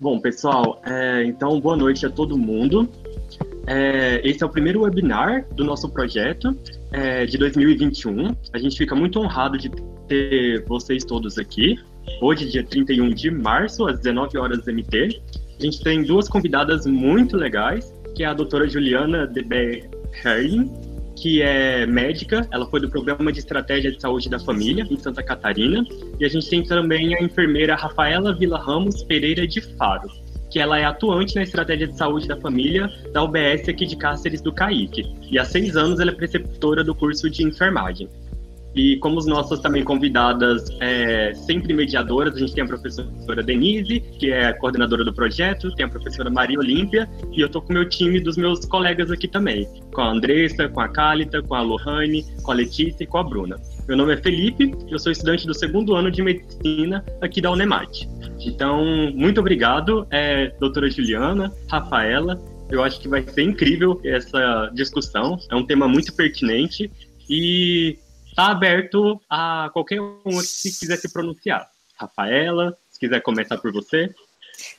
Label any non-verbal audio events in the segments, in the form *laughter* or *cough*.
Bom, pessoal, é, então boa noite a todo mundo. É, esse é o primeiro webinar do nosso projeto é, de 2021. A gente fica muito honrado de ter vocês todos aqui. Hoje, dia 31 de março, às 19 horas MT. A gente tem duas convidadas muito legais, que é a doutora Juliana Debe Herling, que é médica, ela foi do Programa de Estratégia de Saúde da Família, em Santa Catarina. E a gente tem também a enfermeira Rafaela Vila Ramos Pereira de Faro, que ela é atuante na Estratégia de Saúde da Família da UBS aqui de Cáceres do Caíque. E há seis anos ela é preceptora do curso de enfermagem. E como as nossas também convidadas é, sempre mediadoras, a gente tem a professora Denise, que é coordenadora do projeto, tem a professora Maria Olímpia, e eu estou com o meu time dos meus colegas aqui também, com a Andressa, com a Cálita, com a Lohane, com a Letícia e com a Bruna. Meu nome é Felipe, eu sou estudante do segundo ano de medicina aqui da Unemat. Então, muito obrigado, é, doutora Juliana, Rafaela, eu acho que vai ser incrível essa discussão, é um tema muito pertinente e está aberto a qualquer um que quiser se pronunciar. Rafaela, se quiser começar por você.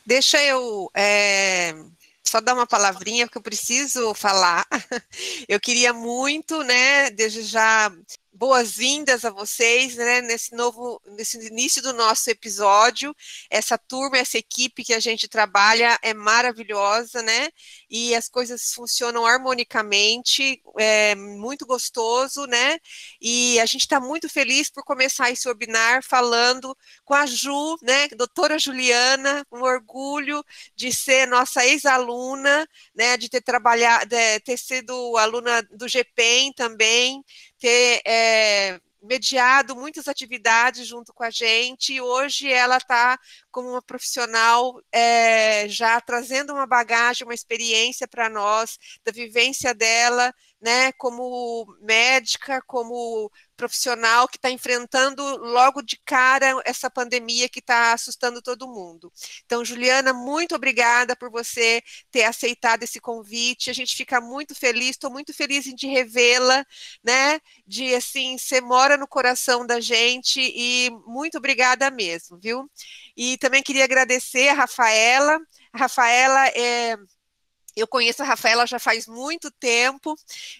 Deixa eu é, só dar uma palavrinha, porque eu preciso falar. *laughs* Eu queria muito, né, desde já boas-vindas a vocês, né, nesse novo, nesse início do nosso episódio. Essa turma, essa equipe que a gente trabalha é maravilhosa, né? E as coisas funcionam harmonicamente, é muito gostoso, né? E a gente está muito feliz por começar esse webinar falando com a Ju, né, doutora Juliana, um orgulho de ser nossa ex-aluna, né, de ter trabalhado, de ter sido aluna do GPEM também, ter é, mediado muitas atividades junto com a gente, e hoje ela está como uma profissional é, já trazendo uma bagagem, uma experiência para nós, da vivência dela, né, como médica, como profissional que está enfrentando logo de cara essa pandemia que está assustando todo mundo. Então, Juliana, muito obrigada por você ter aceitado esse convite. A gente fica muito feliz, estou muito feliz em de revê-la, né? De assim, você mora no coração da gente e muito obrigada mesmo, viu? E também queria agradecer a Rafaela. A Rafaela é eu conheço a Rafaela já faz muito tempo,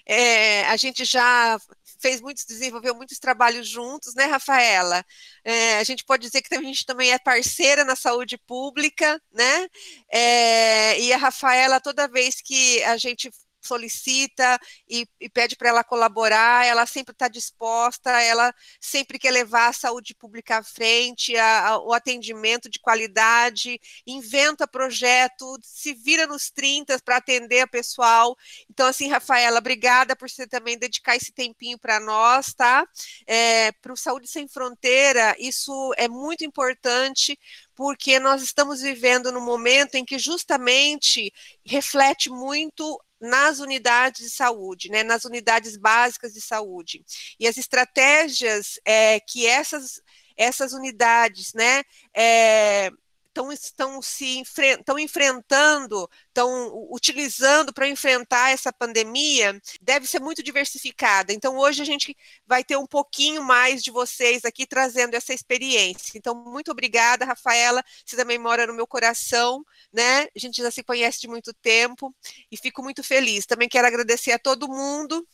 é, a gente já fez muitos, desenvolveu muitos trabalhos juntos, né, Rafaela? É, a gente pode dizer que a gente também é parceira na saúde pública, né? É, e a Rafaela, toda vez que a gente solicita e, e pede para ela colaborar, ela sempre está disposta, ela sempre quer levar a saúde pública à frente, a, a, o atendimento de qualidade, inventa projeto, se vira nos 30 para atender a pessoal. Então, assim, Rafaela, obrigada por você também dedicar esse tempinho para nós, tá? É, para o Saúde Sem Fronteira, isso é muito importante, porque nós estamos vivendo num momento em que justamente reflete muito nas unidades de saúde, né, nas unidades básicas de saúde. E as estratégias é, que essas, essas unidades né, é, tão, estão se estão enfrentando, estão utilizando para enfrentar essa pandemia, deve ser muito diversificada. Então, hoje a gente vai ter um pouquinho mais de vocês aqui trazendo essa experiência. Então, muito obrigada, Rafaela. Você também mora no meu coração, né? A gente já se conhece de muito tempo e fico muito feliz. Também quero agradecer a todo mundo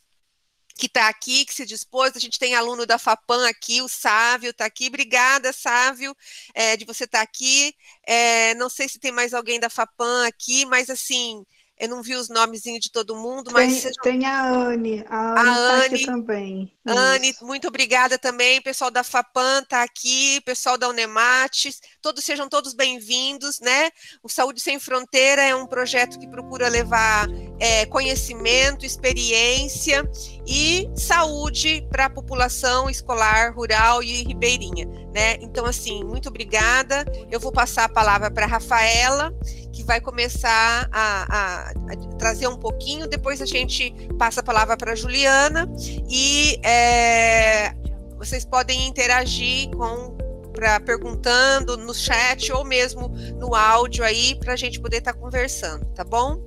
que está aqui, que se dispôs. A gente tem aluno da FAPAM aqui, o Sávio está aqui. Obrigada, Sávio, é, de você estar tá aqui. É, não sei se tem mais alguém da FAPAM aqui, mas assim, eu não vi os nomezinhos de todo mundo, mas. Tem, sejam... tem a Anne, a Anne, a tá Anne também. Anne, Isso. muito obrigada também. Pessoal da FAPAN está aqui, pessoal da Unemates, todos sejam todos bem-vindos, né? O Saúde Sem Fronteira é um projeto que procura levar é, conhecimento, experiência e saúde para a população escolar, rural e ribeirinha, né? Então, assim, muito obrigada. Eu vou passar a palavra para a Rafaela que vai começar a, a, a, trazer um pouquinho, depois a gente passa a palavra para Juliana e é, vocês podem interagir com para perguntando no chat ou mesmo no áudio aí para a gente poder estar tá conversando, tá bom?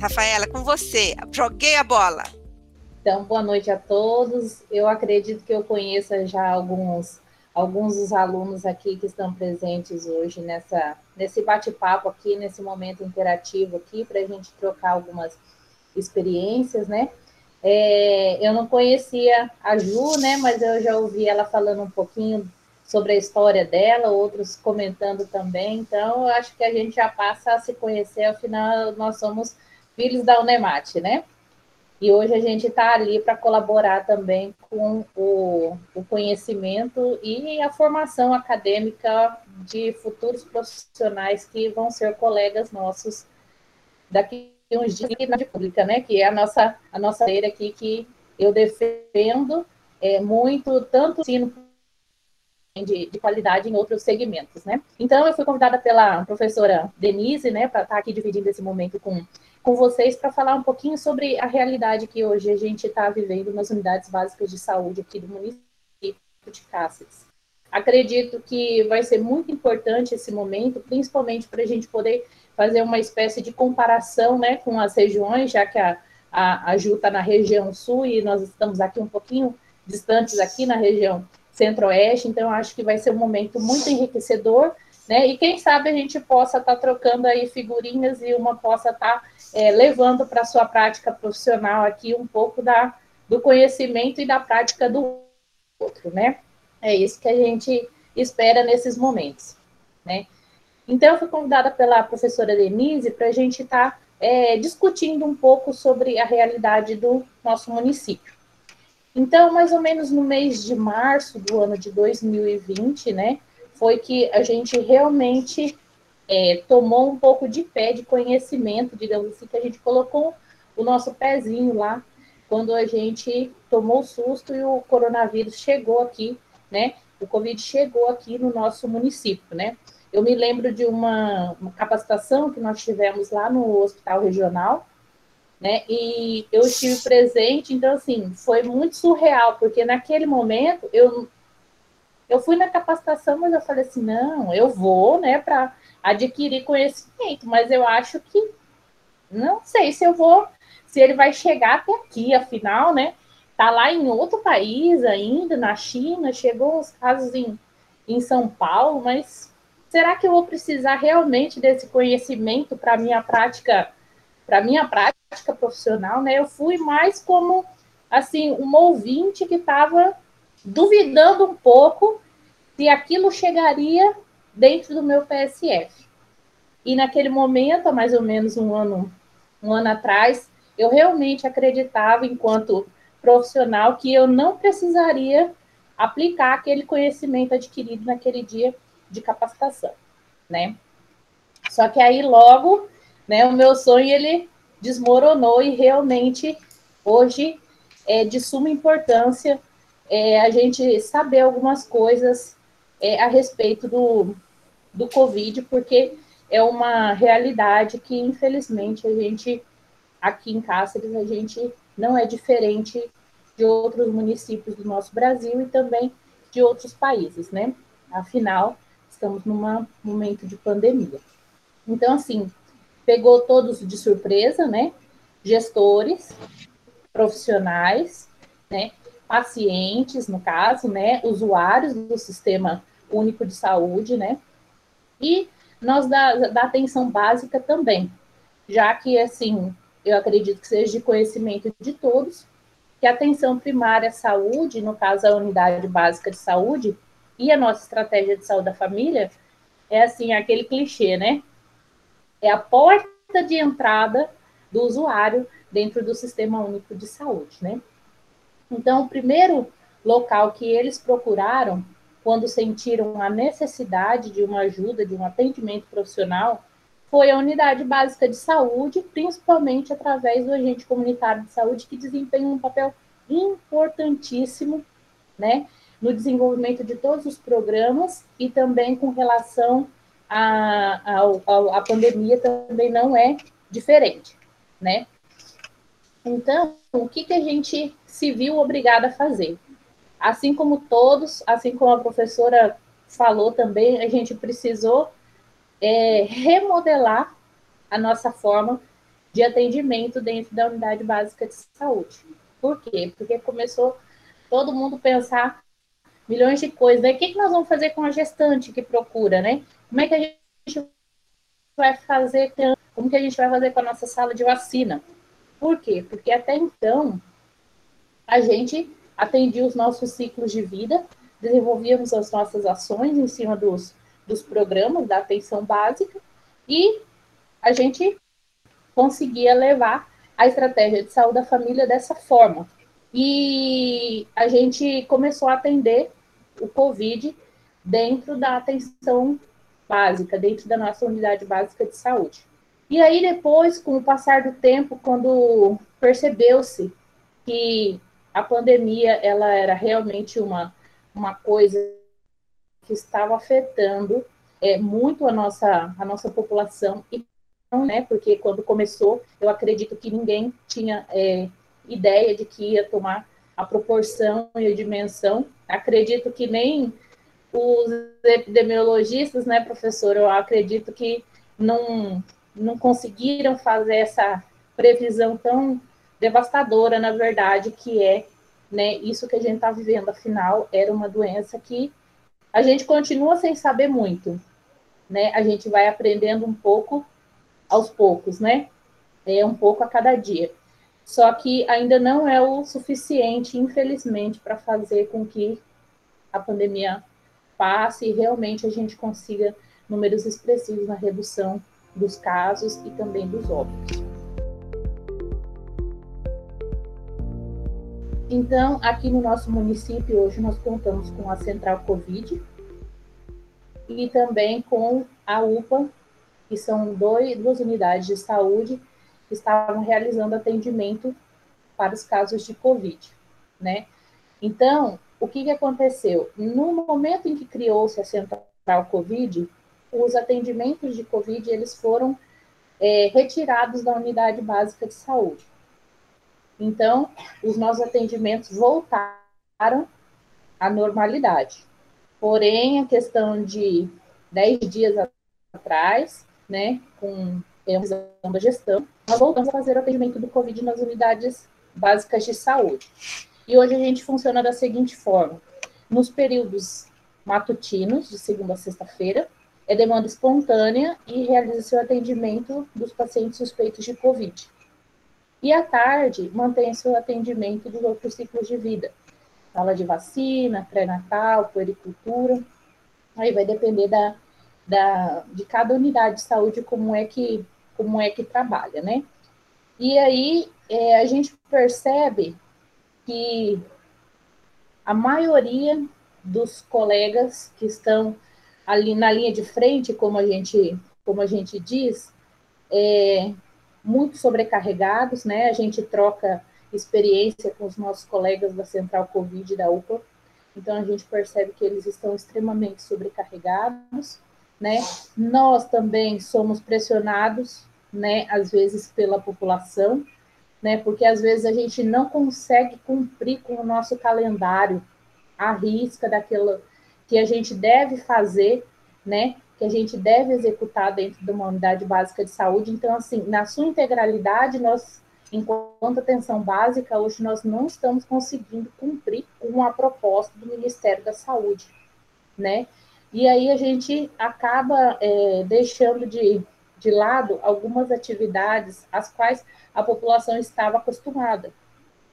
Rafaela, com você. Joguei a bola. Então, boa noite a todos. Eu acredito que eu conheça já alguns alguns dos alunos aqui que estão presentes hoje nessa, nesse bate-papo aqui, nesse momento interativo aqui, para a gente trocar algumas experiências, né? É, eu não conhecia a Ju, né? Mas eu já ouvi ela falando um pouquinho sobre a história dela, outros comentando também. Então, eu acho que a gente já passa a se conhecer, afinal, nós somos filhos da Unemate, né? E hoje a gente está ali para colaborar também com o, o, conhecimento e a formação acadêmica de futuros profissionais que vão ser colegas nossos daqui uns dias na pública, né? Que é a nossa a nossa área aqui que eu defendo é, muito tanto ensino de, de, qualidade em outros segmentos, né? Então eu fui convidada pela professora Denise, né, para estar tá aqui dividindo esse momento com com vocês para falar um pouquinho sobre a realidade que hoje a gente está vivendo nas unidades básicas de saúde aqui do município de Cáceres. Acredito que vai ser muito importante esse momento, principalmente para a gente poder fazer uma espécie de comparação né, com as regiões, já que a, a, a Ju está na região sul e nós estamos aqui um pouquinho distantes aqui na região centro-oeste, então acho que vai ser um momento muito enriquecedor né? E quem sabe a gente possa estar tá trocando aí figurinhas e uma possa estar tá, é, levando para a sua prática profissional aqui um pouco da, do conhecimento e da prática do outro, né? É isso que a gente espera nesses momentos, né? Então, eu fui convidada pela professora Denise para a gente estar tá, é, discutindo um pouco sobre a realidade do nosso município. Então, mais ou menos no mês de março do ano de 2020, né, foi que a gente realmente é, tomou um pouco de pé de conhecimento, digamos assim, que a gente colocou o nosso pezinho lá quando a gente tomou o susto e o coronavírus chegou aqui, né? O Covid chegou aqui no nosso município, né? Eu me lembro de uma, uma capacitação que nós tivemos lá no hospital regional, né? E eu estive presente, então assim, foi muito surreal, porque naquele momento eu eu fui na capacitação, mas eu falei assim, não, eu vou, né, para adquirir conhecimento, mas eu acho que não sei se eu vou, se ele vai chegar até aqui, afinal, né? Tá lá em outro país ainda, na China, chegou os casos em, em São Paulo, mas será que eu vou precisar realmente desse conhecimento para minha prática, para minha prática profissional, né? Eu fui mais como assim, um ouvinte que estava duvidando um pouco se aquilo chegaria dentro do meu PSF. E naquele momento, há mais ou menos um ano, um ano atrás, eu realmente acreditava, enquanto profissional, que eu não precisaria aplicar aquele conhecimento adquirido naquele dia de capacitação, né? Só que aí logo, né, o meu sonho ele desmoronou e realmente hoje é de suma importância é, a gente saber algumas coisas é, a respeito do, do Covid, porque é uma realidade que, infelizmente, a gente, aqui em Cáceres, a gente não é diferente de outros municípios do nosso Brasil e também de outros países, né? Afinal, estamos num momento de pandemia. Então, assim, pegou todos de surpresa, né? Gestores, profissionais, né? Pacientes, no caso, né, usuários do Sistema Único de Saúde, né, e nós da, da atenção básica também, já que, assim, eu acredito que seja de conhecimento de todos, que a atenção primária à saúde, no caso a unidade básica de saúde, e a nossa estratégia de saúde da família, é assim, aquele clichê, né? É a porta de entrada do usuário dentro do Sistema Único de Saúde, né? Então, o primeiro local que eles procuraram, quando sentiram a necessidade de uma ajuda, de um atendimento profissional, foi a unidade básica de saúde, principalmente através do agente comunitário de saúde, que desempenha um papel importantíssimo, né, no desenvolvimento de todos os programas e também com relação à, à, à pandemia também não é diferente, né? Então, o que, que a gente se viu obrigada a fazer? Assim como todos, assim como a professora falou também, a gente precisou é, remodelar a nossa forma de atendimento dentro da unidade básica de saúde. Por quê? Porque começou todo mundo pensar milhões de coisas. Aí, o que, que nós vamos fazer com a gestante que procura, né? Como é que a gente vai fazer, como que a gente vai fazer com a nossa sala de vacina? Por quê? Porque até então, a gente atendia os nossos ciclos de vida, desenvolvíamos as nossas ações em cima dos, dos programas da atenção básica e a gente conseguia levar a estratégia de saúde da família dessa forma. E a gente começou a atender o Covid dentro da atenção básica, dentro da nossa unidade básica de saúde. E aí, depois, com o passar do tempo, quando percebeu-se que a pandemia ela era realmente uma, uma coisa que estava afetando é, muito a nossa, a nossa população, e né, porque quando começou, eu acredito que ninguém tinha é, ideia de que ia tomar a proporção e a dimensão. Acredito que nem os epidemiologistas, né, professor, eu acredito que não, não conseguiram fazer essa previsão tão devastadora, na verdade, que é né, isso que a gente está vivendo. Afinal, era uma doença que a gente continua sem saber muito, né? A gente vai aprendendo um pouco aos poucos, né? É um pouco a cada dia. Só que ainda não é o suficiente, infelizmente, para fazer com que a pandemia passe e realmente a gente consiga números expressivos na redução dos casos e também dos óbitos. Então, aqui no nosso município, hoje nós contamos com a Central Covid e também com a UPA, que são dois, duas unidades de saúde que estavam realizando atendimento para os casos de Covid, né? Então, o que, que aconteceu? No momento em que criou-se a Central Covid, os atendimentos de Covid, eles foram é, retirados da unidade básica de saúde. Então, os nossos atendimentos voltaram à normalidade. Porém, a questão de 10 dias atrás, né, com a da gestão, nós voltamos a fazer o atendimento do Covid nas unidades básicas de saúde. E hoje a gente funciona da seguinte forma: nos períodos matutinos, de segunda a sexta-feira, é demanda espontânea e realiza-se o atendimento dos pacientes suspeitos de Covid. E à tarde, mantém-se o atendimento dos outros ciclos de vida. Sala de vacina, pré-natal, puericultura. Aí vai depender da, da, de cada unidade de saúde como é que, como é que trabalha, né? E aí é, a gente percebe que a maioria dos colegas que estão ali na linha de frente, como a gente, como a gente diz, é, muito sobrecarregados, né? A gente troca experiência com os nossos colegas da Central Covid da UPA, então a gente percebe que eles estão extremamente sobrecarregados, né? Nós também somos pressionados, né, às vezes pela população, né? Porque às vezes a gente não consegue cumprir com o nosso calendário, a risca daquilo que a gente deve fazer, né? que a gente deve executar dentro de uma unidade básica de saúde. Então, assim, na sua integralidade, nós, enquanto atenção básica, hoje nós não estamos conseguindo cumprir com a proposta do Ministério da Saúde, né? E aí a gente acaba é, deixando de, de lado algumas atividades às quais a população estava acostumada,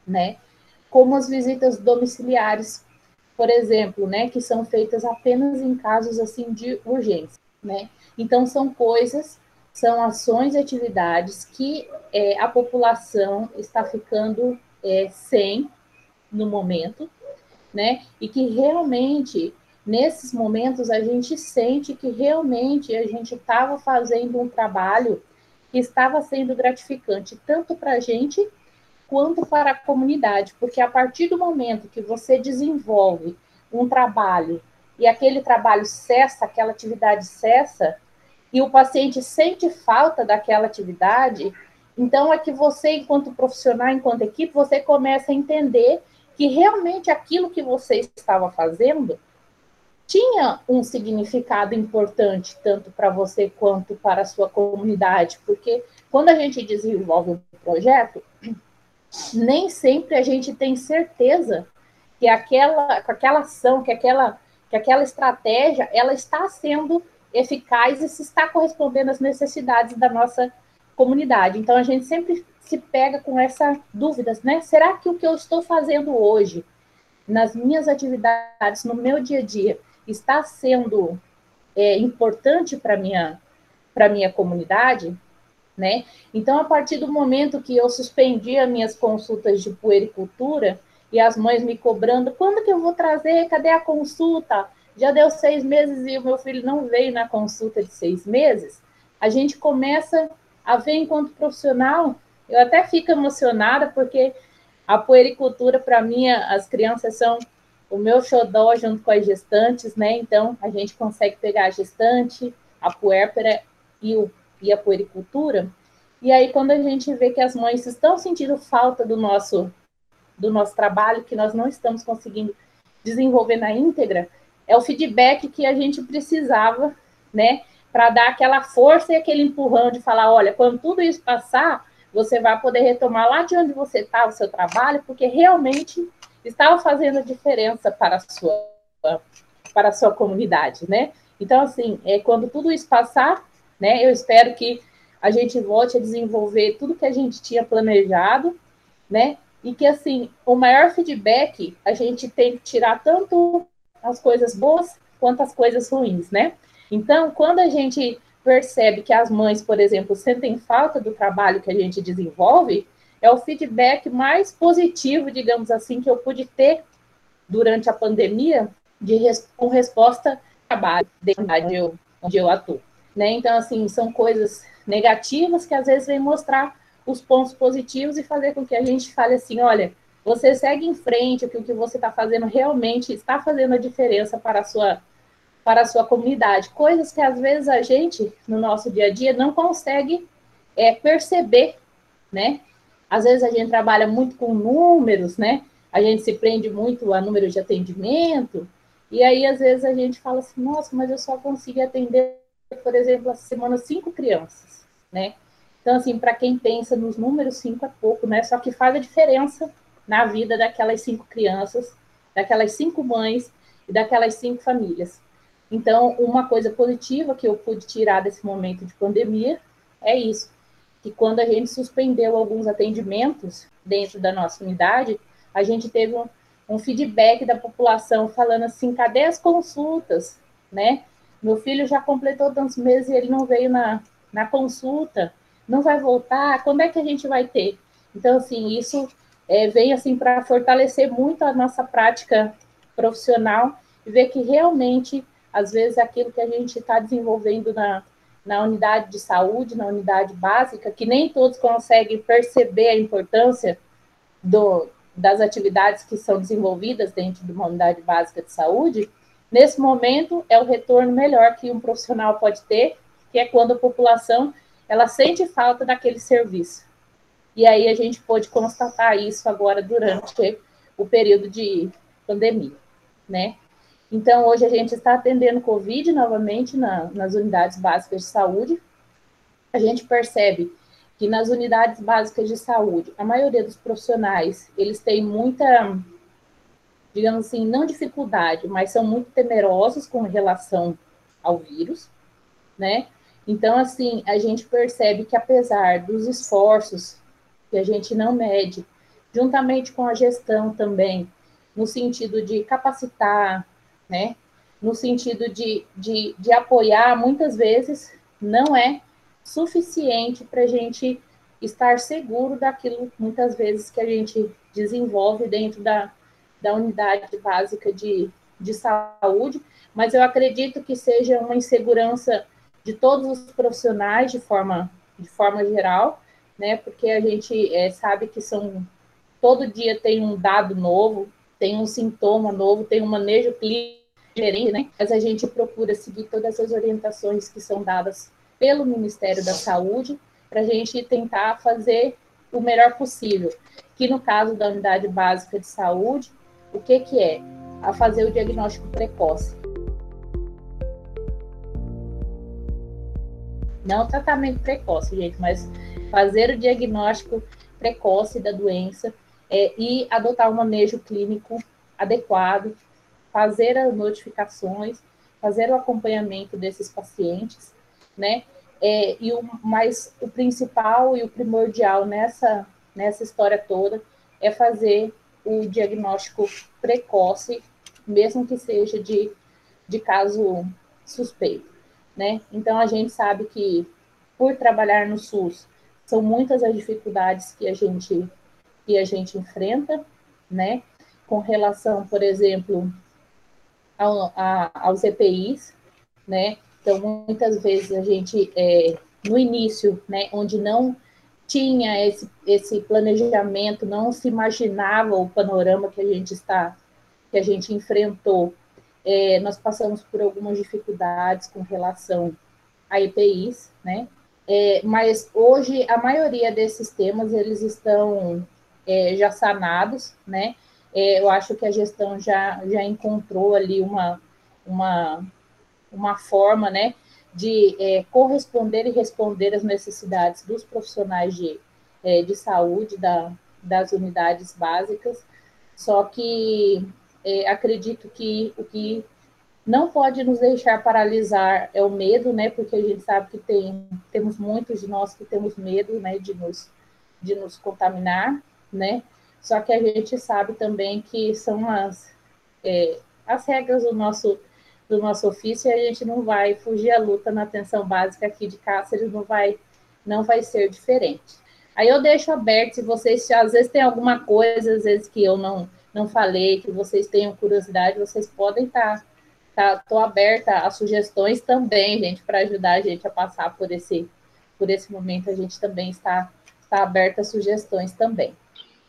né? Como as visitas domiciliares por exemplo, né, que são feitas apenas em casos assim de urgência, né? Então são coisas, são ações e atividades que é, a população está ficando é, sem no momento, né? E que realmente nesses momentos a gente sente que realmente a gente estava fazendo um trabalho que estava sendo gratificante tanto para a gente quanto para a comunidade, porque a partir do momento que você desenvolve um trabalho e aquele trabalho cessa, aquela atividade cessa, e o paciente sente falta daquela atividade, então é que você, enquanto profissional, enquanto equipe, você começa a entender que realmente aquilo que você estava fazendo tinha um significado importante, tanto para você quanto para a sua comunidade, porque quando a gente desenvolve um projeto, nem sempre a gente tem certeza que que aquela, que aquela ação, que aquela, que aquela estratégia, ela está sendo eficaz e se está correspondendo às necessidades da nossa comunidade. Então, a gente sempre se pega com essas dúvidas, né? Será que o que eu estou fazendo hoje, nas minhas atividades, no meu dia a dia, está sendo é, importante para minha para minha comunidade, né? Então, a partir do momento que eu suspendi as minhas consultas de puericultura e as mães me cobrando, quando que eu vou trazer? Cadê a consulta? Já deu seis meses e o meu filho não veio na consulta de seis meses. A gente começa a ver enquanto profissional, eu até fico emocionada porque a puericultura para mim as crianças são o meu xodó junto com as gestantes, né? Então a gente consegue pegar a gestante, a puérpera e, o, e a puericultura. E aí quando a gente vê que as mães estão sentindo falta do nosso do nosso trabalho, que nós não estamos conseguindo desenvolver na íntegra, é o feedback que a gente precisava, né? para dar aquela força e aquele empurrão de falar, olha, quando tudo isso passar, você vai poder retomar lá de onde você está o seu trabalho, porque realmente estava fazendo a diferença para a sua para a sua comunidade, né? Então, assim, é, quando tudo isso passar, né, eu espero que a gente volte a desenvolver tudo que a gente tinha planejado, né? E que, assim, o maior feedback a gente tem que tirar tanto as coisas boas quanto as coisas ruins, né? Então, quando a gente percebe que as mães, por exemplo, sentem falta do trabalho que a gente desenvolve, é o feedback mais positivo, digamos assim, que eu pude ter durante a pandemia de com resposta ao trabalho onde eu, onde eu atuo. Né? Então, assim, são coisas negativas que às vezes vêm mostrar os pontos positivos e fazer com que a gente fale assim, olha, você segue em frente, que o que você está fazendo realmente está fazendo a diferença para a sua para a sua comunidade, coisas que às vezes a gente, no nosso dia a dia, não consegue é, perceber, né? Às vezes a gente trabalha muito com números, né? A gente se prende muito a números de atendimento, e aí às vezes a gente fala assim, nossa, mas eu só consegui atender, por exemplo, essa semana cinco crianças, né? Então, assim, para quem pensa nos números, cinco é pouco, né? Só que faz a diferença na vida daquelas cinco crianças, daquelas cinco mães e daquelas cinco famílias. Então, uma coisa positiva que eu pude tirar desse momento de pandemia é isso, que quando a gente suspendeu alguns atendimentos dentro da nossa unidade, a gente teve um, um feedback da população falando assim, cadê as consultas, né? Meu filho já completou tantos meses e ele não veio na, na consulta, não vai voltar, quando é que a gente vai ter? Então, assim, isso é, vem assim para fortalecer muito a nossa prática profissional e ver que realmente às vezes aquilo que a gente está desenvolvendo na, na unidade de saúde, na unidade básica, que nem todos conseguem perceber a importância do, das atividades que são desenvolvidas dentro de uma unidade básica de saúde, nesse momento é o retorno melhor que um profissional pode ter, que é quando a população ela sente falta daquele serviço. E aí a gente pôde constatar isso agora durante o período de pandemia, né? Então, hoje a gente está atendendo Covid novamente na, nas unidades básicas de saúde. A gente percebe que nas unidades básicas de saúde, a maioria dos profissionais, eles têm muita, digamos assim, não dificuldade, mas são muito temerosos com relação ao vírus, né? Então, assim, a gente percebe que apesar dos esforços que a gente não mede, juntamente com a gestão também, no sentido de capacitar, né? No sentido de, de, de apoiar, muitas vezes não é suficiente para a gente estar seguro daquilo, muitas vezes, que a gente desenvolve dentro da, da unidade básica de, de saúde, mas eu acredito que seja uma insegurança de todos os profissionais de forma, de forma geral, né? Porque a gente é, sabe que são todo dia tem um dado novo, tem um sintoma novo, tem um manejo clínico diferente, né? Mas a gente procura seguir todas as orientações que são dadas pelo Ministério da Saúde para a gente tentar fazer o melhor possível. Que no caso da unidade básica de saúde, o que que é? A fazer o diagnóstico precoce. Não tratamento precoce, gente, mas fazer o diagnóstico precoce da doença é, e adotar um manejo clínico adequado, fazer as notificações, fazer o acompanhamento desses pacientes, né? É, e o mais o principal e o primordial nessa nessa história toda é fazer o diagnóstico precoce, mesmo que seja de, de caso suspeito, né? Então a gente sabe que por trabalhar no SUS são muitas as dificuldades que a gente que a gente enfrenta, né? Com relação, por exemplo, ao, a, aos EPIs, né? Então, muitas vezes a gente, é, no início, né, onde não tinha esse, esse planejamento, não se imaginava o panorama que a gente está, que a gente enfrentou, é, nós passamos por algumas dificuldades com relação a EPIs, né? É, mas hoje a maioria desses temas eles estão é, já sanados, né? É, eu acho que a gestão já, já encontrou ali uma, uma, uma forma, né, de é, corresponder e responder às necessidades dos profissionais de, é, de saúde da, das unidades básicas, só que é, acredito que o que não pode nos deixar paralisar é o medo, né, porque a gente sabe que tem, temos muitos de nós que temos medo, né, de nos, de nos contaminar, né, só que a gente sabe também que são as, é, as regras do nosso, do nosso ofício e a gente não vai fugir à luta na atenção básica aqui de Cáceres, não vai, não vai ser diferente. Aí eu deixo aberto, se vocês às vezes tem alguma coisa, às vezes que eu não, não falei, que vocês tenham curiosidade, vocês podem estar. Tá, tô aberta a sugestões também, gente, para ajudar a gente a passar por esse, por esse momento. A gente também está, está aberta a sugestões também.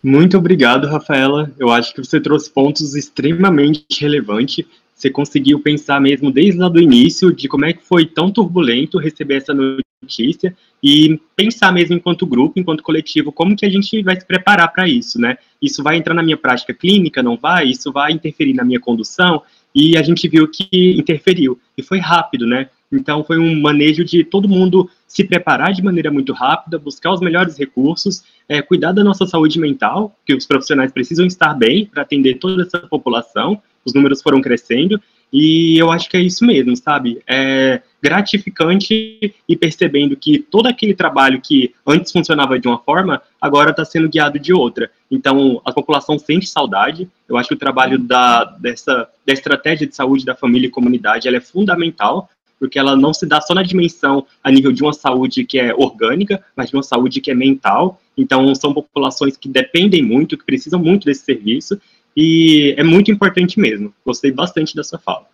Muito obrigado, Rafaela. Eu acho que você trouxe pontos extremamente relevantes. Você conseguiu pensar mesmo desde lá do início de como é que foi tão turbulento receber essa notícia e pensar mesmo enquanto grupo, enquanto coletivo, como que a gente vai se preparar para isso, né? Isso vai entrar na minha prática clínica, não vai? Isso vai interferir na minha condução? E a gente viu que interferiu. E foi rápido, né? Então, foi um manejo de todo mundo se preparar de maneira muito rápida, buscar os melhores recursos, é, cuidar da nossa saúde mental, que os profissionais precisam estar bem para atender toda essa população. Os números foram crescendo e eu acho que é isso mesmo, sabe? É gratificante e percebendo que todo aquele trabalho que antes funcionava de uma forma, agora está sendo guiado de outra. Então, a população sente saudade. Eu acho que o trabalho da, dessa, da estratégia de saúde da família e comunidade ela é fundamental porque ela não se dá só na dimensão a nível de uma saúde que é orgânica, mas de uma saúde que é mental. Então, são populações que dependem muito, que precisam muito desse serviço, e é muito importante mesmo. Gostei bastante da sua fala.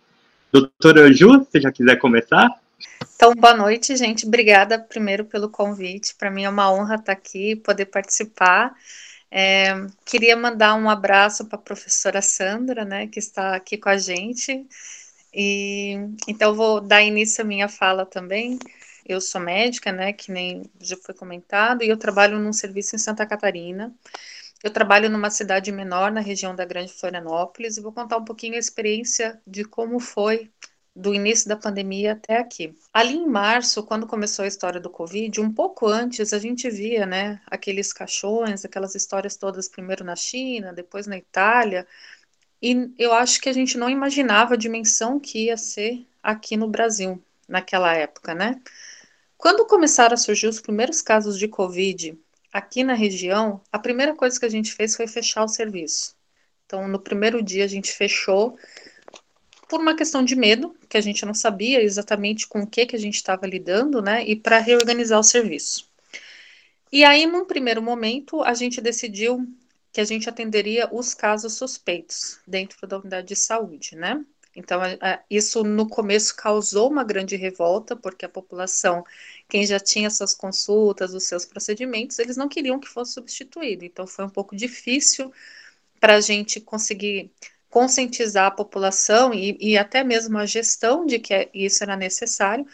Doutora Ju, se já quiser começar? Então, boa noite, gente. Obrigada primeiro pelo convite. Para mim é uma honra estar aqui, poder participar. É, queria mandar um abraço para a professora Sandra, né, que está aqui com a gente. E então vou dar início à minha fala também. Eu sou médica, né, que nem já foi comentado, e eu trabalho num serviço em Santa Catarina. Eu trabalho numa cidade menor na região da Grande Florianópolis e vou contar um pouquinho a experiência de como foi do início da pandemia até aqui. Ali em março, quando começou a história do Covid, um pouco antes a gente via, né, aqueles caixões, aquelas histórias todas primeiro na China, depois na Itália, e eu acho que a gente não imaginava a dimensão que ia ser aqui no Brasil naquela época, né? Quando começaram a surgir os primeiros casos de Covid aqui na região, a primeira coisa que a gente fez foi fechar o serviço. Então, no primeiro dia, a gente fechou por uma questão de medo, que a gente não sabia exatamente com o que, que a gente estava lidando, né? E para reorganizar o serviço. E aí, num primeiro momento, a gente decidiu que a gente atenderia os casos suspeitos dentro da unidade de saúde, né? Então, isso no começo causou uma grande revolta, porque a população, quem já tinha suas consultas, os seus procedimentos, eles não queriam que fosse substituído. Então, foi um pouco difícil para a gente conseguir conscientizar a população e, e, até mesmo a gestão de que isso era necessário,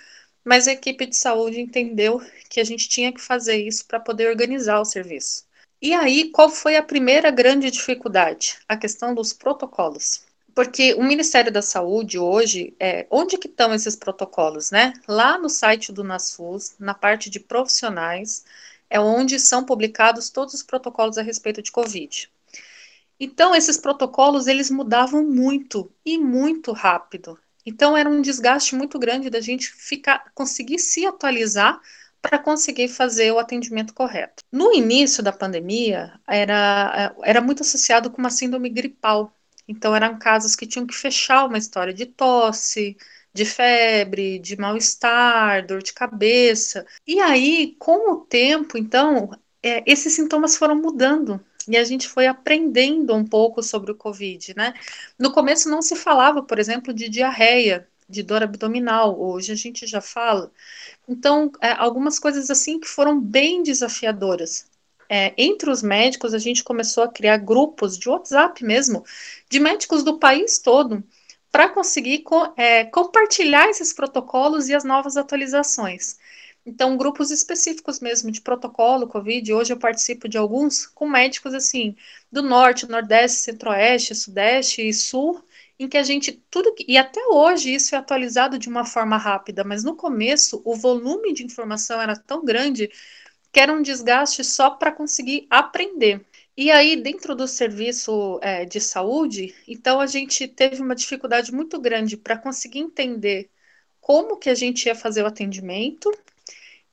mas a equipe de saúde entendeu que a gente tinha que fazer isso para poder organizar o serviço. E aí, qual foi a primeira grande dificuldade? A questão dos protocolos. Porque o Ministério da Saúde hoje, é, onde que estão esses protocolos, né? Lá no site do NASUS, na parte de profissionais, é onde são publicados todos os protocolos a respeito de Covid. Então, esses protocolos, eles mudavam muito e muito rápido. Então, era um desgaste muito grande da gente ficar, conseguir se atualizar para conseguir fazer o atendimento correto. No início da pandemia, era, era muito associado com uma síndrome gripal. Então, eram casos que tinham que fechar uma história de tosse, de febre, de mal-estar, dor de cabeça. E aí, com o tempo, então, é, esses sintomas foram mudando e a gente foi aprendendo um pouco sobre o Covid, né? No começo não se falava, por exemplo, de diarreia, de dor abdominal, hoje a gente já fala. Então, é, algumas coisas assim que foram bem desafiadoras. É, entre os médicos, a gente começou a criar grupos de WhatsApp mesmo, de médicos do país todo, para conseguir co é, compartilhar esses protocolos e as novas atualizações. Então, grupos específicos mesmo de protocolo Covid, hoje eu participo de alguns com médicos assim, do norte, nordeste, centro-oeste, sudeste e sul, em que a gente tudo e até hoje isso é atualizado de uma forma rápida, mas no começo o volume de informação era tão grande que era um desgaste só para conseguir aprender. E aí, dentro do serviço é, de saúde, então a gente teve uma dificuldade muito grande para conseguir entender como que a gente ia fazer o atendimento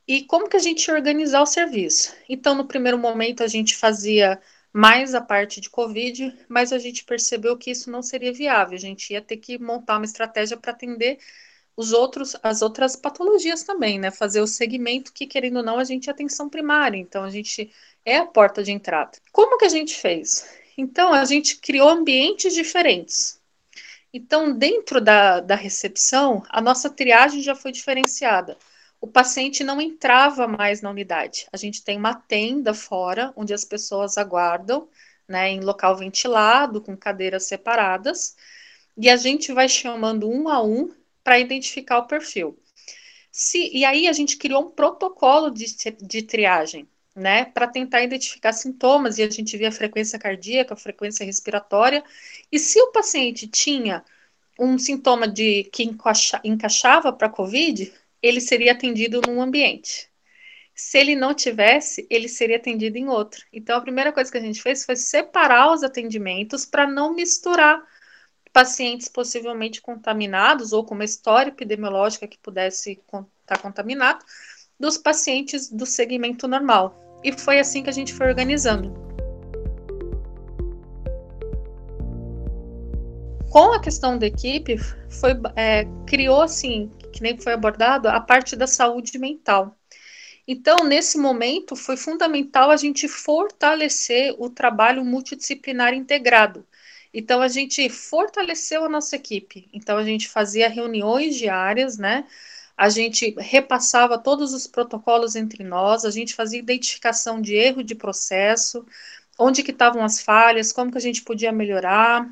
e como que a gente ia organizar o serviço? Então, no primeiro momento, a gente fazia mais a parte de Covid, mas a gente percebeu que isso não seria viável. A gente ia ter que montar uma estratégia para atender os outros, as outras patologias também, né? Fazer o segmento que, querendo ou não, a gente é atenção primária. Então, a gente é a porta de entrada. Como que a gente fez? Então, a gente criou ambientes diferentes. Então, dentro da, da recepção, a nossa triagem já foi diferenciada o paciente não entrava mais na unidade. A gente tem uma tenda fora, onde as pessoas aguardam, né, em local ventilado, com cadeiras separadas, e a gente vai chamando um a um para identificar o perfil. Se, e aí a gente criou um protocolo de, de triagem, né, para tentar identificar sintomas, e a gente via a frequência cardíaca, a frequência respiratória, e se o paciente tinha um sintoma de que encaixa, encaixava para COVID, ele seria atendido num ambiente. Se ele não tivesse, ele seria atendido em outro. Então, a primeira coisa que a gente fez foi separar os atendimentos para não misturar pacientes possivelmente contaminados ou com uma história epidemiológica que pudesse estar tá contaminado dos pacientes do segmento normal. E foi assim que a gente foi organizando. Com a questão da equipe, foi, é, criou assim que nem foi abordado, a parte da saúde mental. Então, nesse momento, foi fundamental a gente fortalecer o trabalho multidisciplinar integrado. Então, a gente fortaleceu a nossa equipe. Então, a gente fazia reuniões diárias, né? A gente repassava todos os protocolos entre nós, a gente fazia identificação de erro de processo, onde que estavam as falhas, como que a gente podia melhorar.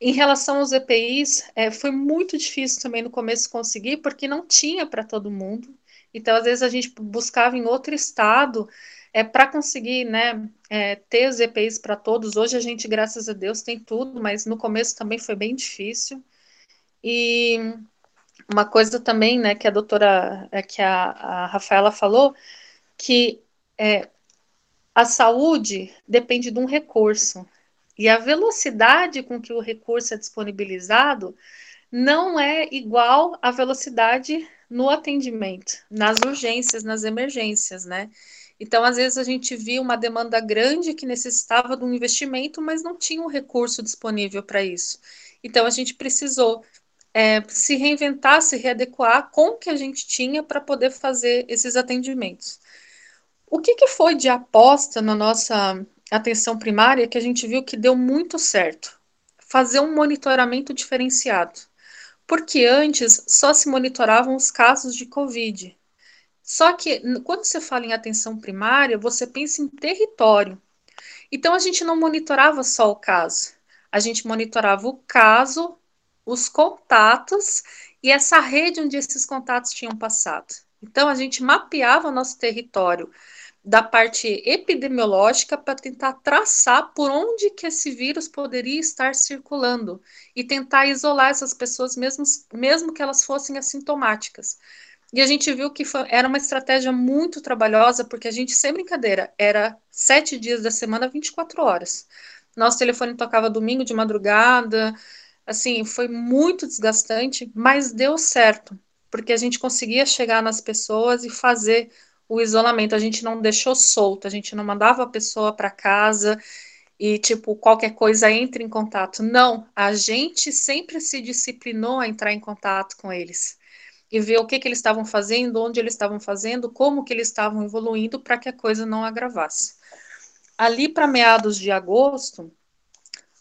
Em relação aos EPIs, é, foi muito difícil também no começo conseguir, porque não tinha para todo mundo. Então, às vezes, a gente buscava em outro estado é, para conseguir né, é, ter os EPIs para todos. Hoje a gente, graças a Deus, tem tudo, mas no começo também foi bem difícil. E uma coisa também, né, que a doutora, é, que a, a Rafaela falou, que é, a saúde depende de um recurso. E a velocidade com que o recurso é disponibilizado não é igual à velocidade no atendimento, nas urgências, nas emergências, né? Então, às vezes, a gente via uma demanda grande que necessitava de um investimento, mas não tinha um recurso disponível para isso. Então, a gente precisou é, se reinventar, se readequar com o que a gente tinha para poder fazer esses atendimentos. O que, que foi de aposta na nossa atenção primária que a gente viu que deu muito certo. Fazer um monitoramento diferenciado. Porque antes só se monitoravam os casos de Covid. Só que quando você fala em atenção primária, você pensa em território. Então a gente não monitorava só o caso, a gente monitorava o caso, os contatos e essa rede onde esses contatos tinham passado. Então a gente mapeava o nosso território da parte epidemiológica para tentar traçar por onde que esse vírus poderia estar circulando e tentar isolar essas pessoas mesmo, mesmo que elas fossem assintomáticas. E a gente viu que foi, era uma estratégia muito trabalhosa, porque a gente, sem brincadeira, era sete dias da semana, 24 horas. Nosso telefone tocava domingo de madrugada, assim, foi muito desgastante, mas deu certo, porque a gente conseguia chegar nas pessoas e fazer o isolamento. A gente não deixou solto, a gente não mandava a pessoa para casa e, tipo, qualquer coisa entre em contato. Não, a gente sempre se disciplinou a entrar em contato com eles e ver o que, que eles estavam fazendo, onde eles estavam fazendo, como que eles estavam evoluindo para que a coisa não agravasse. Ali para meados de agosto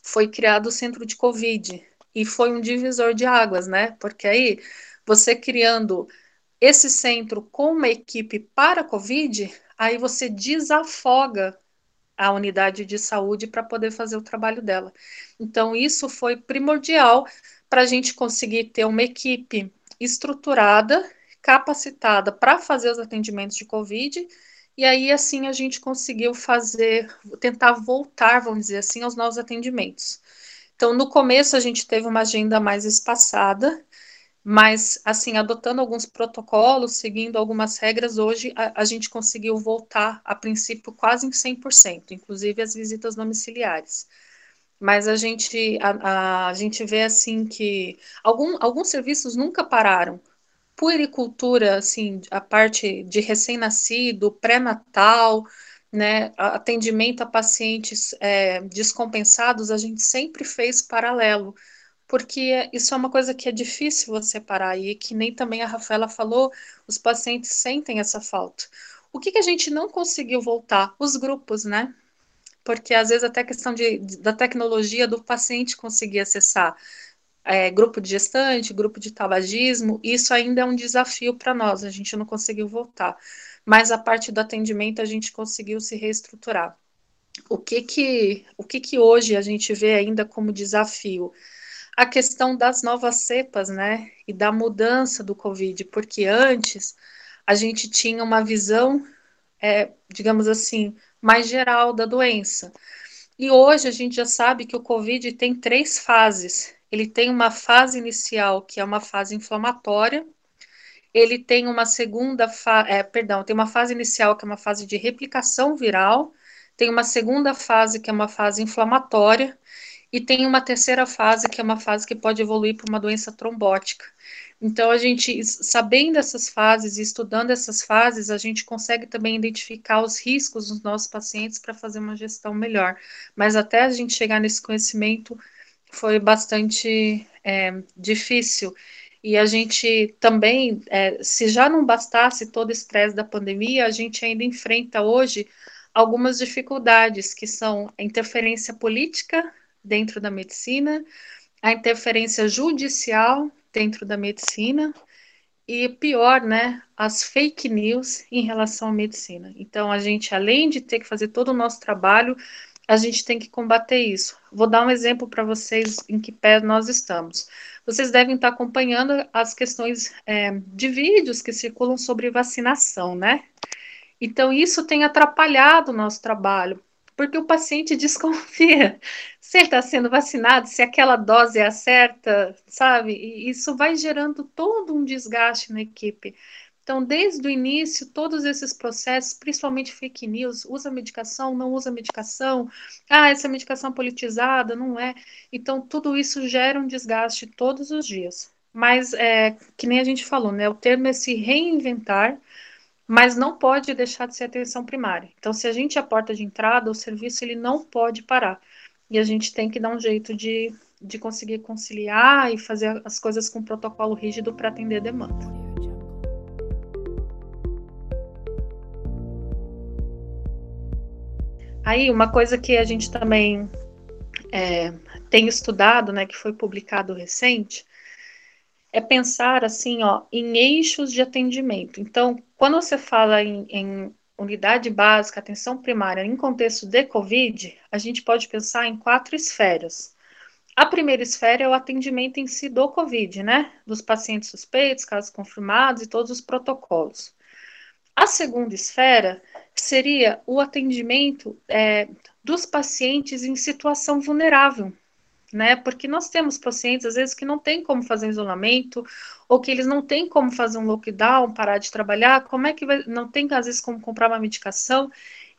foi criado o centro de Covid e foi um divisor de águas, né? Porque aí você criando esse centro com uma equipe para Covid, aí você desafoga a unidade de saúde para poder fazer o trabalho dela. Então, isso foi primordial para a gente conseguir ter uma equipe estruturada, capacitada para fazer os atendimentos de Covid, e aí assim a gente conseguiu fazer, tentar voltar, vamos dizer assim, aos nossos atendimentos. Então, no começo a gente teve uma agenda mais espaçada, mas assim, adotando alguns protocolos, seguindo algumas regras, hoje a, a gente conseguiu voltar, a princípio, quase em 100%, inclusive as visitas domiciliares mas a gente, a, a, gente vê assim que algum, alguns serviços nunca pararam. Puericultura, assim, a parte de recém-nascido, pré-natal, né, atendimento a pacientes é, descompensados, a gente sempre fez paralelo, porque isso é uma coisa que é difícil você parar, e que nem também a Rafaela falou, os pacientes sentem essa falta. O que, que a gente não conseguiu voltar? Os grupos, né? Porque às vezes até a questão de, da tecnologia do paciente conseguir acessar é, grupo de gestante, grupo de tabagismo, isso ainda é um desafio para nós, a gente não conseguiu voltar. Mas a parte do atendimento a gente conseguiu se reestruturar. O que que, o que, que hoje a gente vê ainda como desafio? A questão das novas cepas, né? E da mudança do Covid, porque antes a gente tinha uma visão, é, digamos assim, mais geral da doença. E hoje a gente já sabe que o COVID tem três fases. Ele tem uma fase inicial, que é uma fase inflamatória, ele tem uma segunda fase, é, perdão, tem uma fase inicial, que é uma fase de replicação viral, tem uma segunda fase, que é uma fase inflamatória, e tem uma terceira fase, que é uma fase que pode evoluir para uma doença trombótica. Então, a gente, sabendo essas fases e estudando essas fases, a gente consegue também identificar os riscos dos nossos pacientes para fazer uma gestão melhor. Mas até a gente chegar nesse conhecimento foi bastante é, difícil. E a gente também, é, se já não bastasse todo o estresse da pandemia, a gente ainda enfrenta hoje algumas dificuldades, que são a interferência política dentro da medicina, a interferência judicial dentro da medicina e pior, né, as fake news em relação à medicina. Então, a gente, além de ter que fazer todo o nosso trabalho, a gente tem que combater isso. Vou dar um exemplo para vocês em que pé nós estamos. Vocês devem estar acompanhando as questões é, de vídeos que circulam sobre vacinação, né? Então, isso tem atrapalhado o nosso trabalho, porque o paciente *laughs* desconfia se ele está sendo vacinado, se aquela dose é a certa, sabe? E isso vai gerando todo um desgaste na equipe. Então, desde o início, todos esses processos, principalmente fake news, usa medicação, não usa medicação, ah, essa medicação politizada, não é. Então, tudo isso gera um desgaste todos os dias. Mas, é, que nem a gente falou, né? O termo é se reinventar, mas não pode deixar de ser atenção primária. Então, se a gente é a porta de entrada, o serviço ele não pode parar. E a gente tem que dar um jeito de, de conseguir conciliar e fazer as coisas com protocolo rígido para atender a demanda. Aí, uma coisa que a gente também é, tem estudado, né, que foi publicado recente, é pensar assim, ó, em eixos de atendimento. Então, quando você fala em, em unidade básica, atenção primária, em contexto de COVID, a gente pode pensar em quatro esferas. A primeira esfera é o atendimento em si do COVID, né? Dos pacientes suspeitos, casos confirmados e todos os protocolos. A segunda esfera seria o atendimento é, dos pacientes em situação vulnerável, né? Porque nós temos pacientes, às vezes, que não tem como fazer isolamento, ou que eles não têm como fazer um lockdown, parar de trabalhar, como é que vai, não tem, às vezes, como comprar uma medicação.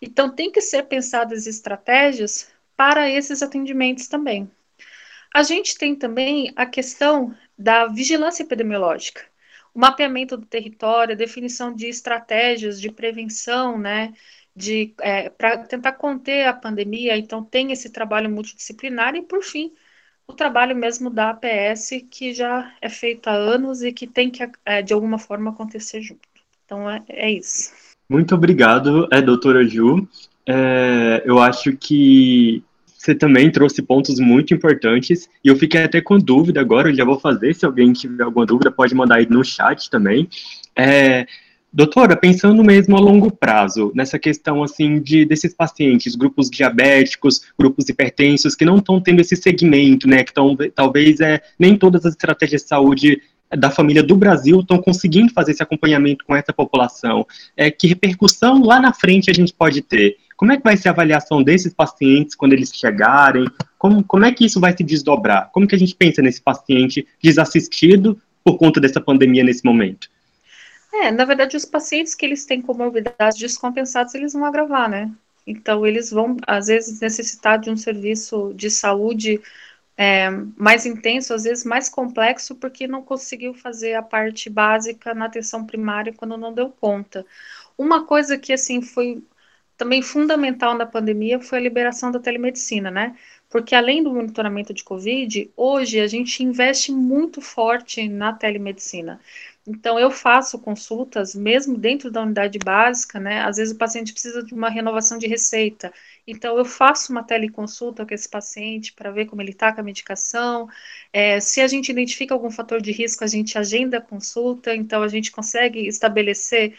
Então, tem que ser pensadas estratégias para esses atendimentos também. A gente tem também a questão da vigilância epidemiológica, o mapeamento do território, a definição de estratégias de prevenção, né, de é, para tentar conter a pandemia. Então tem esse trabalho multidisciplinar e por fim o trabalho mesmo da APS que já é feito há anos e que tem que é, de alguma forma acontecer junto. Então é, é isso. Muito obrigado, é, doutora Ju. É, eu acho que você também trouxe pontos muito importantes e eu fiquei até com dúvida agora, eu já vou fazer, se alguém tiver alguma dúvida pode mandar aí no chat também. É, doutora, pensando mesmo a longo prazo, nessa questão assim de desses pacientes, grupos diabéticos, grupos hipertensos, que não estão tendo esse segmento, né, que estão, talvez é, nem todas as estratégias de saúde da família do Brasil estão conseguindo fazer esse acompanhamento com essa população. É, que repercussão lá na frente a gente pode ter? Como é que vai ser a avaliação desses pacientes quando eles chegarem? Como, como é que isso vai se desdobrar? Como que a gente pensa nesse paciente desassistido por conta dessa pandemia nesse momento? É, na verdade, os pacientes que eles têm comorbidades descompensadas, eles vão agravar, né? Então, eles vão, às vezes, necessitar de um serviço de saúde é, mais intenso, às vezes mais complexo, porque não conseguiu fazer a parte básica na atenção primária quando não deu conta. Uma coisa que, assim, foi também fundamental na pandemia foi a liberação da telemedicina, né? Porque além do monitoramento de Covid, hoje a gente investe muito forte na telemedicina. Então, eu faço consultas, mesmo dentro da unidade básica, né? Às vezes o paciente precisa de uma renovação de receita. Então, eu faço uma teleconsulta com esse paciente para ver como ele está com a medicação. É, se a gente identifica algum fator de risco, a gente agenda a consulta, então a gente consegue estabelecer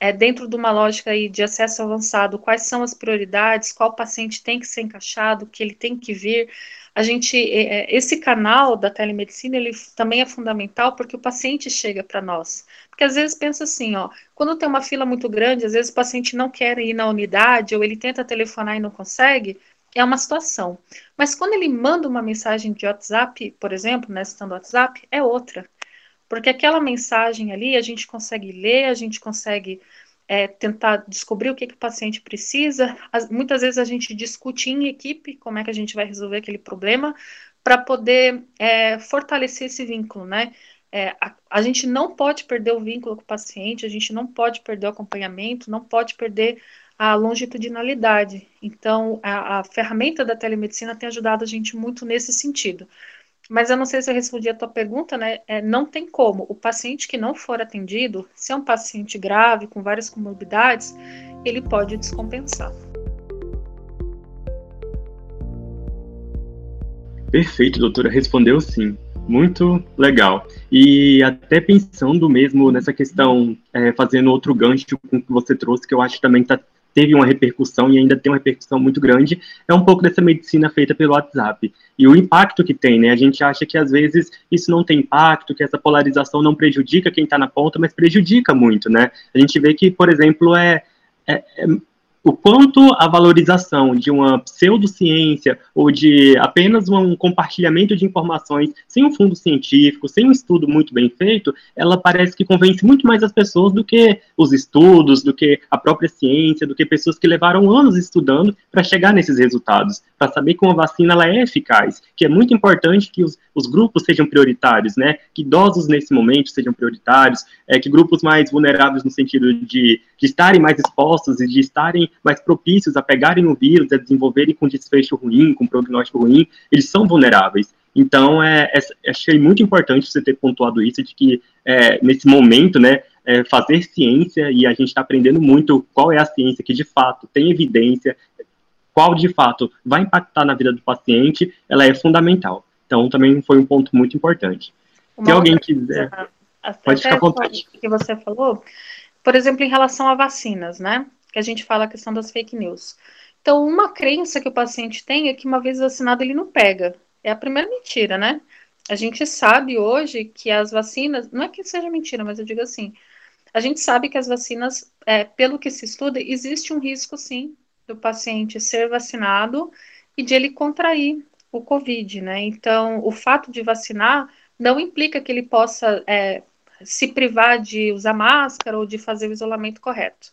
é, dentro de uma lógica aí de acesso avançado, quais são as prioridades, qual paciente tem que ser encaixado, que ele tem que vir. A gente, é, é esse canal da telemedicina, ele também é fundamental porque o paciente chega para nós. Porque às vezes pensa assim, ó, quando tem uma fila muito grande, às vezes o paciente não quer ir na unidade ou ele tenta telefonar e não consegue, é uma situação. Mas quando ele manda uma mensagem de WhatsApp, por exemplo, né, citando WhatsApp, é outra. Porque aquela mensagem ali a gente consegue ler, a gente consegue é, tentar descobrir o que, que o paciente precisa. As, muitas vezes a gente discute em equipe como é que a gente vai resolver aquele problema para poder é, fortalecer esse vínculo, né? É, a, a, gente não pode perder o vínculo com o paciente, a gente não pode perder o acompanhamento, não pode perder a longitudinalidade. Então, a, a ferramenta da telemedicina tem ajudado a gente muito nesse sentido. Mas eu não sei se eu respondi a tua pergunta, né? É, não tem como. O paciente que não for atendido, se é um paciente grave, com várias comorbidades, ele pode descompensar. Perfeito, doutora. Respondeu sim. Muito legal. E até pensando mesmo nessa questão, é, fazendo outro gancho com que você trouxe, que eu acho que também está teve uma repercussão e ainda tem uma repercussão muito grande, é um pouco dessa medicina feita pelo WhatsApp. E o impacto que tem, né? A gente acha que às vezes isso não tem impacto, que essa polarização não prejudica quem está na ponta, mas prejudica muito, né? A gente vê que, por exemplo, é, é, é o quanto a valorização de uma pseudociência ou de apenas um compartilhamento de informações sem um fundo científico, sem um estudo muito bem feito, ela parece que convence muito mais as pessoas do que os estudos, do que a própria ciência, do que pessoas que levaram anos estudando para chegar nesses resultados, para saber que uma vacina ela é eficaz, que é muito importante que os, os grupos sejam prioritários, né? Que idosos nesse momento sejam prioritários, é, que grupos mais vulneráveis no sentido de, de estarem mais expostos e de estarem mais propícios a pegarem o vírus, a desenvolverem com desfecho ruim, com prognóstico ruim, eles são vulneráveis. Então, é, é, achei muito importante você ter pontuado isso, de que é, nesse momento, né, é, fazer ciência, e a gente está aprendendo muito qual é a ciência que de fato tem evidência, qual de fato vai impactar na vida do paciente, ela é fundamental. Então, também foi um ponto muito importante. Uma Se alguém quiser, pode ficar à vontade. que você falou, por exemplo, em relação a vacinas, né? Que a gente fala a questão das fake news. Então, uma crença que o paciente tem é que uma vez vacinado ele não pega. É a primeira mentira, né? A gente sabe hoje que as vacinas, não é que seja mentira, mas eu digo assim, a gente sabe que as vacinas, é, pelo que se estuda, existe um risco sim do paciente ser vacinado e de ele contrair o Covid, né? Então, o fato de vacinar não implica que ele possa é, se privar de usar máscara ou de fazer o isolamento correto.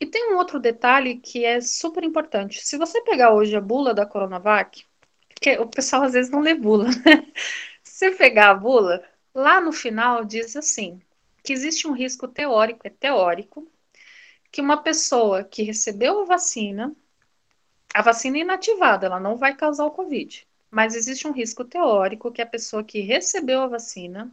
E tem um outro detalhe que é super importante. Se você pegar hoje a bula da Coronavac, porque o pessoal às vezes não lê bula, *laughs* né? Se você pegar a bula, lá no final diz assim, que existe um risco teórico, é teórico, que uma pessoa que recebeu a vacina, a vacina é inativada, ela não vai causar o Covid, mas existe um risco teórico que a pessoa que recebeu a vacina,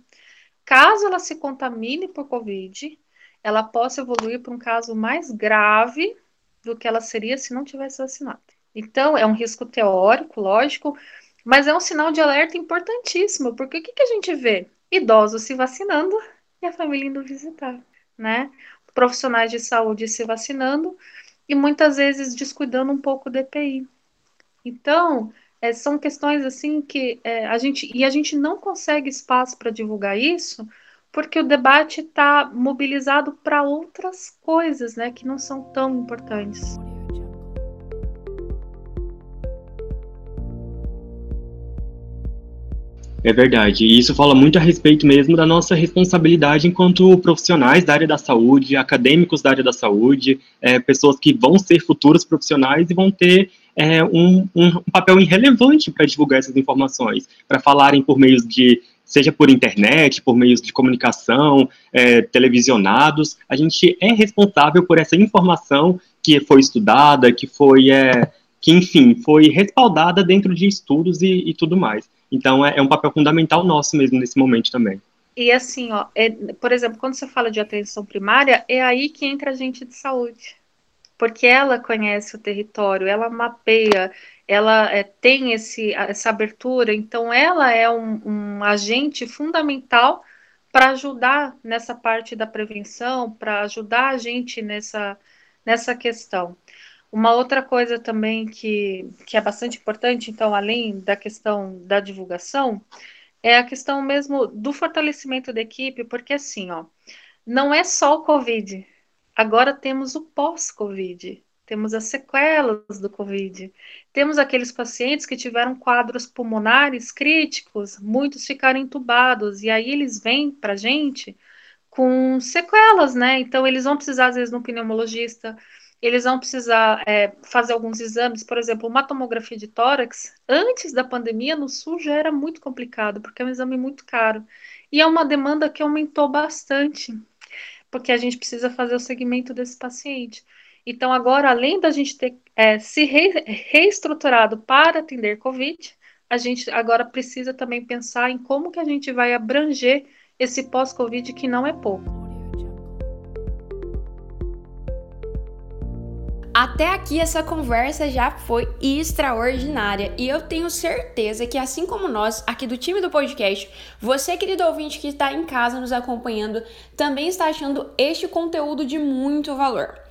caso ela se contamine por Covid, ela possa evoluir para um caso mais grave do que ela seria se não tivesse vacinado. Então, é um risco teórico, lógico, mas é um sinal de alerta importantíssimo, porque o que, que a gente vê? Idosos se vacinando e a família indo visitar, né? Profissionais de saúde se vacinando e muitas vezes descuidando um pouco do EPI. Então, é, são questões assim que é, a gente e a gente não consegue espaço para divulgar isso porque o debate está mobilizado para outras coisas, né, que não são tão importantes. É verdade. E isso fala muito a respeito mesmo da nossa responsabilidade enquanto profissionais da área da saúde, acadêmicos da área da saúde, é, pessoas que vão ser futuros profissionais e vão ter é, um, um, papel irrelevante para divulgar essas informações, para falarem por meio de seja por internet, por meios de comunicação, é, televisionados, a gente é responsável por essa informação que foi estudada, que foi, é, que enfim, foi respaldada dentro de estudos e, e tudo mais. Então é, é, um papel fundamental nosso mesmo nesse momento também. E assim, ó, é, por exemplo, quando você fala de atenção primária, é aí que entra a gente de saúde porque ela conhece o território, ela mapeia, ela é, tem esse, essa abertura, então ela é um, um agente fundamental para ajudar nessa parte da prevenção, para ajudar a gente nessa, nessa questão. Uma outra coisa também que, que é bastante importante, então, além da questão da divulgação, é a questão mesmo do fortalecimento da equipe, porque assim, ó, não é só o Covid, Agora temos o pós-Covid, temos as sequelas do Covid, temos aqueles pacientes que tiveram quadros pulmonares críticos, muitos ficaram entubados, e aí eles vêm para a gente com sequelas, né? Então, eles vão precisar, às vezes, de um pneumologista, eles vão precisar é, fazer alguns exames, por exemplo, uma tomografia de tórax, antes da pandemia, no Sul já era muito complicado, porque é um exame muito caro. E é uma demanda que aumentou bastante porque a gente precisa fazer o segmento desse paciente. Então, agora, além da gente ter é, se re, reestruturado para atender COVID, a gente agora precisa também pensar em como que a gente vai abranger esse pós-Covid que não é pouco. Até aqui essa conversa já foi extraordinária e eu tenho certeza que assim como nós aqui do time do podcast, você querido ouvinte que está em casa nos acompanhando, também está achando este conteúdo de muito valor.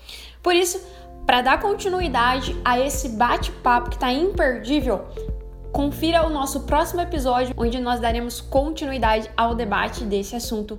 Por isso, para dar continuidade a esse bate-papo que está imperdível, confira o nosso próximo episódio onde nós daremos continuidade ao debate desse assunto